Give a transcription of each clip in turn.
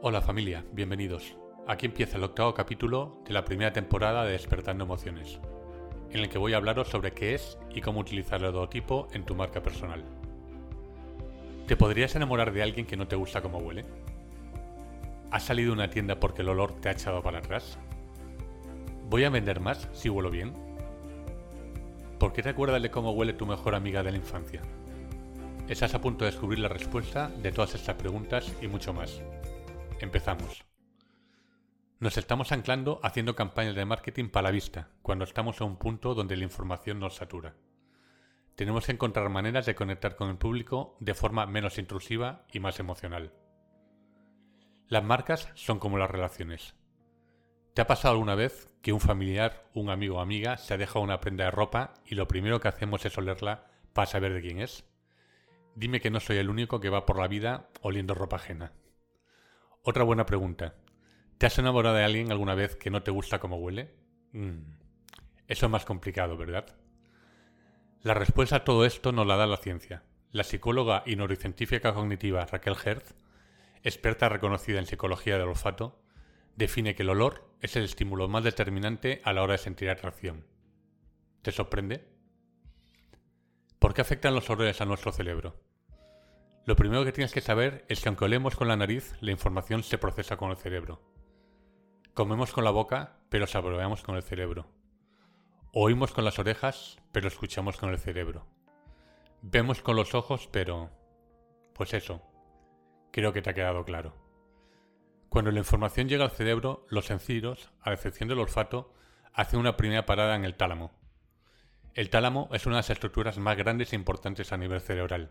Hola familia, bienvenidos. Aquí empieza el octavo capítulo de la primera temporada de Despertando Emociones, en el que voy a hablaros sobre qué es y cómo utilizar el logotipo en tu marca personal. ¿Te podrías enamorar de alguien que no te gusta cómo huele? ¿Has salido de una tienda porque el olor te ha echado para atrás? ¿Voy a vender más si huelo bien? ¿Por qué te acuerdas de cómo huele tu mejor amiga de la infancia? Estás a punto de descubrir la respuesta de todas estas preguntas y mucho más. Empezamos. Nos estamos anclando haciendo campañas de marketing para la vista, cuando estamos a un punto donde la información nos satura. Tenemos que encontrar maneras de conectar con el público de forma menos intrusiva y más emocional. Las marcas son como las relaciones. ¿Te ha pasado alguna vez que un familiar, un amigo o amiga se ha dejado una prenda de ropa y lo primero que hacemos es olerla para saber de quién es? Dime que no soy el único que va por la vida oliendo ropa ajena. Otra buena pregunta. ¿Te has enamorado de alguien alguna vez que no te gusta cómo huele? Mm, eso es más complicado, ¿verdad? La respuesta a todo esto nos la da la ciencia. La psicóloga y neurocientífica cognitiva Raquel Hertz, experta reconocida en psicología del olfato, define que el olor es el estímulo más determinante a la hora de sentir atracción. ¿Te sorprende? ¿Por qué afectan los olores a nuestro cerebro? Lo primero que tienes que saber es que aunque olemos con la nariz, la información se procesa con el cerebro. Comemos con la boca, pero saboreamos con el cerebro. Oímos con las orejas, pero escuchamos con el cerebro. Vemos con los ojos, pero... Pues eso. Creo que te ha quedado claro. Cuando la información llega al cerebro, los sentidos, a excepción del olfato, hacen una primera parada en el tálamo. El tálamo es una de las estructuras más grandes e importantes a nivel cerebral,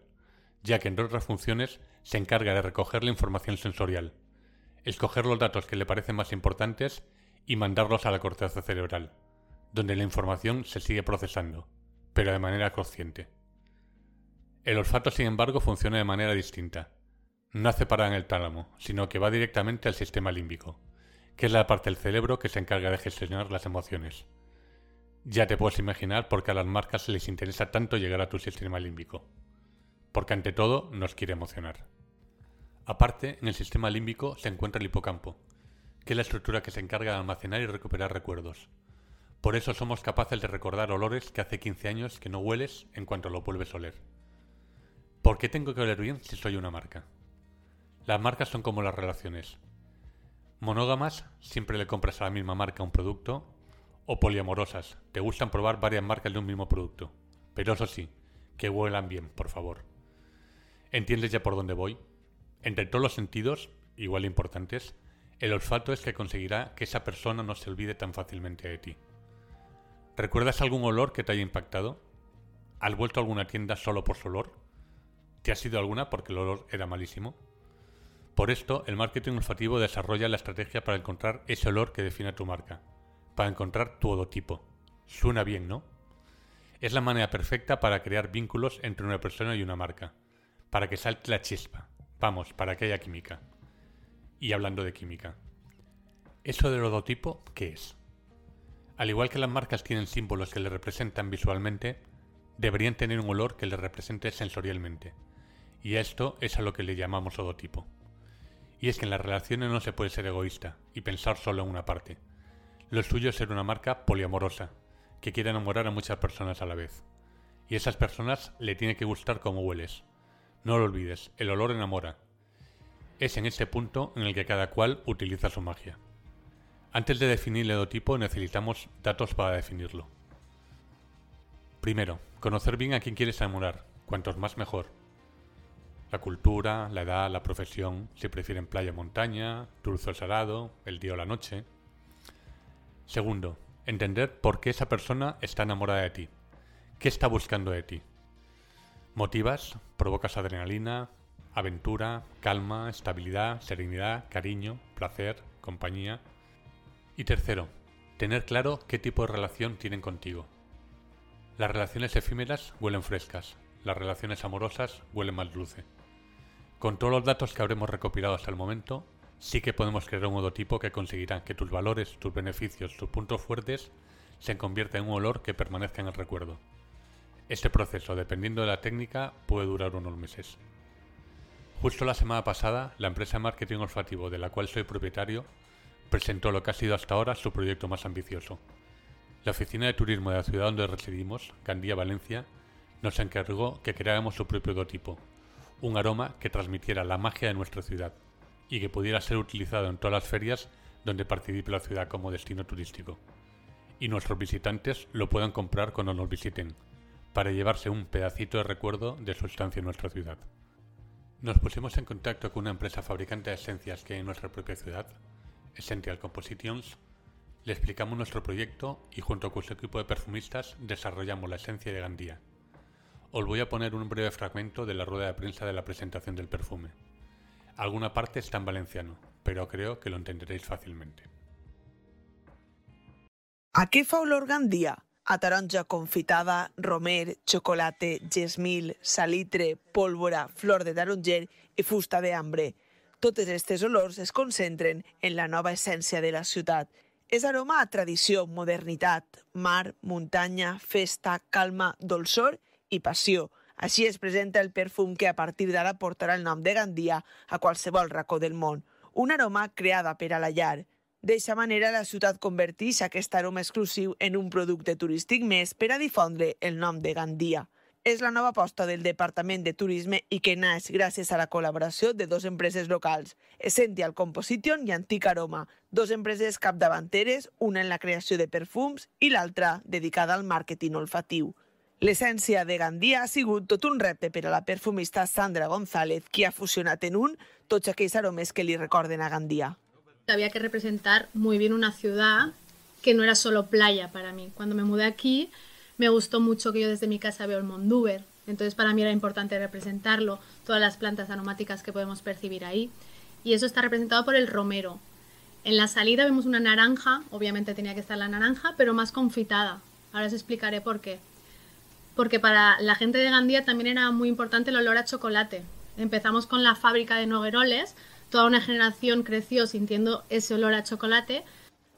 ya que entre otras funciones se encarga de recoger la información sensorial, escoger los datos que le parecen más importantes y mandarlos a la corteza cerebral, donde la información se sigue procesando, pero de manera consciente. El olfato, sin embargo, funciona de manera distinta. No hace parada en el tálamo, sino que va directamente al sistema límbico, que es la parte del cerebro que se encarga de gestionar las emociones. Ya te puedes imaginar por qué a las marcas les interesa tanto llegar a tu sistema límbico, porque ante todo nos quiere emocionar. Aparte, en el sistema límbico se encuentra el hipocampo, que es la estructura que se encarga de almacenar y recuperar recuerdos. Por eso somos capaces de recordar olores que hace 15 años que no hueles en cuanto lo vuelves a oler. ¿Por qué tengo que oler bien si soy una marca? Las marcas son como las relaciones. Monógamas, siempre le compras a la misma marca un producto, o poliamorosas, te gustan probar varias marcas de un mismo producto. Pero eso sí, que huelan bien, por favor. ¿Entiendes ya por dónde voy? Entre todos los sentidos, igual importantes, el olfato es que conseguirá que esa persona no se olvide tan fácilmente de ti. ¿Recuerdas algún olor que te haya impactado? ¿Has vuelto a alguna tienda solo por su olor? ¿Te has ido alguna porque el olor era malísimo? Por esto, el marketing olfativo desarrolla la estrategia para encontrar ese olor que define a tu marca, para encontrar tu odotipo. Suena bien, ¿no? Es la manera perfecta para crear vínculos entre una persona y una marca, para que salte la chispa, Vamos, para que haya química. Y hablando de química. ¿Eso del odotipo qué es? Al igual que las marcas tienen símbolos que le representan visualmente, deberían tener un olor que le represente sensorialmente. Y esto es a lo que le llamamos odotipo. Y es que en las relaciones no se puede ser egoísta y pensar solo en una parte. Lo suyo es ser una marca poliamorosa, que quiera enamorar a muchas personas a la vez. Y a esas personas le tiene que gustar cómo hueles, no lo olvides, el olor enamora. Es en ese punto en el que cada cual utiliza su magia. Antes de definir el edotipo necesitamos datos para definirlo. Primero, conocer bien a quién quieres enamorar, cuantos más mejor. La cultura, la edad, la profesión, si prefieren playa o montaña, dulce o salado, el día o la noche. Segundo, entender por qué esa persona está enamorada de ti. ¿Qué está buscando de ti? Motivas, provocas adrenalina, aventura, calma, estabilidad, serenidad, cariño, placer, compañía. Y tercero, tener claro qué tipo de relación tienen contigo. Las relaciones efímeras huelen frescas, las relaciones amorosas huelen más dulce. Con todos los datos que habremos recopilado hasta el momento, sí que podemos crear un hodotipo que conseguirá que tus valores, tus beneficios, tus puntos fuertes se conviertan en un olor que permanezca en el recuerdo. Este proceso, dependiendo de la técnica, puede durar unos meses. Justo la semana pasada, la empresa de marketing olfativo de la cual soy propietario presentó lo que ha sido hasta ahora su proyecto más ambicioso. La oficina de turismo de la ciudad donde residimos, Gandía, Valencia, nos encargó que creáramos su propio dotipo, un aroma que transmitiera la magia de nuestra ciudad y que pudiera ser utilizado en todas las ferias donde participe la ciudad como destino turístico. Y nuestros visitantes lo puedan comprar cuando nos visiten, para llevarse un pedacito de recuerdo de su estancia en nuestra ciudad. Nos pusimos en contacto con una empresa fabricante de esencias que hay en nuestra propia ciudad, Essential Compositions, le explicamos nuestro proyecto y junto con su equipo de perfumistas desarrollamos la esencia de Gandía. Os voy a poner un breve fragmento de la rueda de prensa de la presentación del perfume. Alguna parte está en valenciano, pero creo que lo entenderéis fácilmente. ¿A qué fa olor Gandía? A taronja confitada, romer, chocolate, gesmil, salitre, pólvora, flor de taronger i fusta de hambre. Totes aquestes olors es concentren en la nova essència de la ciutat. És aroma a tradició, modernitat, mar, muntanya, festa, calma, dolçor i passió. Així es presenta el perfum que a partir d'ara portarà el nom de Gandia a qualsevol racó del món. Un aroma creada per a la llar, D'aquesta manera, la ciutat converteix aquest aroma exclusiu en un producte turístic més per a difondre el nom de Gandia. És la nova aposta del Departament de Turisme i que naix gràcies a la col·laboració de dues empreses locals, Essential Composition i Antic Aroma, dues empreses capdavanteres, una en la creació de perfums i l'altra dedicada al màrqueting olfatiu. L'essència de Gandia ha sigut tot un repte per a la perfumista Sandra González, qui ha fusionat en un tots aquells aromes que li recorden a Gandia había que representar muy bien una ciudad que no era solo playa para mí. Cuando me mudé aquí, me gustó mucho que yo desde mi casa veo el Mondúber, entonces para mí era importante representarlo, todas las plantas aromáticas que podemos percibir ahí. Y eso está representado por el romero. En la salida vemos una naranja, obviamente tenía que estar la naranja, pero más confitada. Ahora os explicaré por qué. Porque para la gente de Gandía también era muy importante el olor a chocolate. Empezamos con la fábrica de Nogueroles, toda una generación creció sintiendo ese olor a chocolate.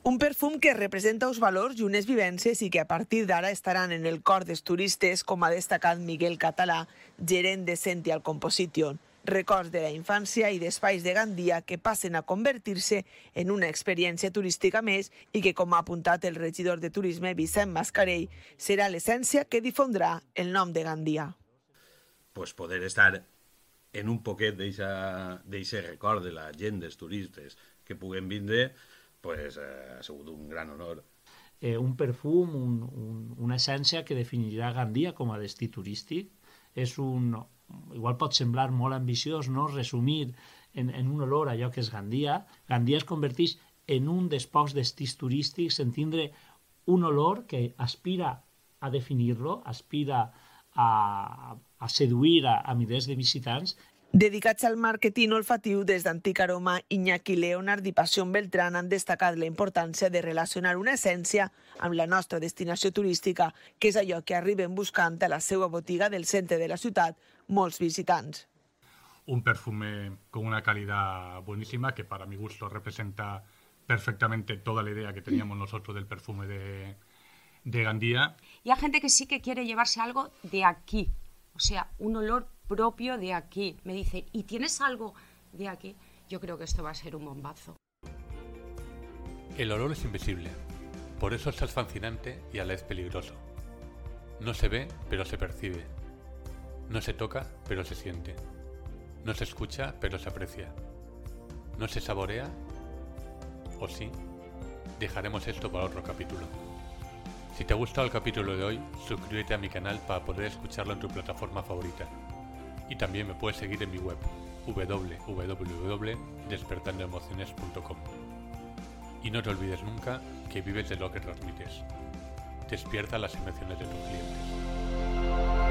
Un perfum que representa els valors i unes vivències i que a partir d'ara estaran en el cor dels turistes, com ha destacat Miguel Català, gerent de Sential Composition. Records de la infància i d'espais de Gandia que passen a convertir-se en una experiència turística més i que, com ha apuntat el regidor de Turisme Vicent Mascarell, serà l'essència que difondrà el nom de Gandia. Pues poder estar en un poquet d'aquest record de la gent, dels turistes que puguen vindre, pues, eh, ha sigut un gran honor. Eh, un perfum, un, un, una essència que definirà Gandia com a destí turístic. És un, igual pot semblar molt ambiciós, no?, resumir en, en un olor allò que és Gandia. Gandia es converteix en un dels pocs destins turístics en tindre un olor que aspira a definir-lo, aspira a, a seduir a, a milers de visitants Dedicats al màrqueting olfatiu des d'Antic Aroma, Iñaki Leonard i Passió Beltrán han destacat la importància de relacionar una essència amb la nostra destinació turística, que és allò que arriben buscant a la seva botiga del centre de la ciutat molts visitants. Un perfume con una calidad buenísima que para mi gusto representa perfectamente toda la idea que teníamos nosotros del perfume de, de Gandía. Y hay gente que sí que quiere llevarse algo de aquí, o sea, un olor propio de aquí. Me dice, ¿y tienes algo de aquí? Yo creo que esto va a ser un bombazo. El olor es invisible, por eso es fascinante y a la vez peligroso. No se ve, pero se percibe. No se toca, pero se siente. No se escucha, pero se aprecia. No se saborea, o sí. Dejaremos esto para otro capítulo. Si te ha gustado el capítulo de hoy, suscríbete a mi canal para poder escucharlo en tu plataforma favorita. Y también me puedes seguir en mi web www.despertandoemociones.com. Y no te olvides nunca que vives de lo que transmites. Despierta las emociones de tus clientes.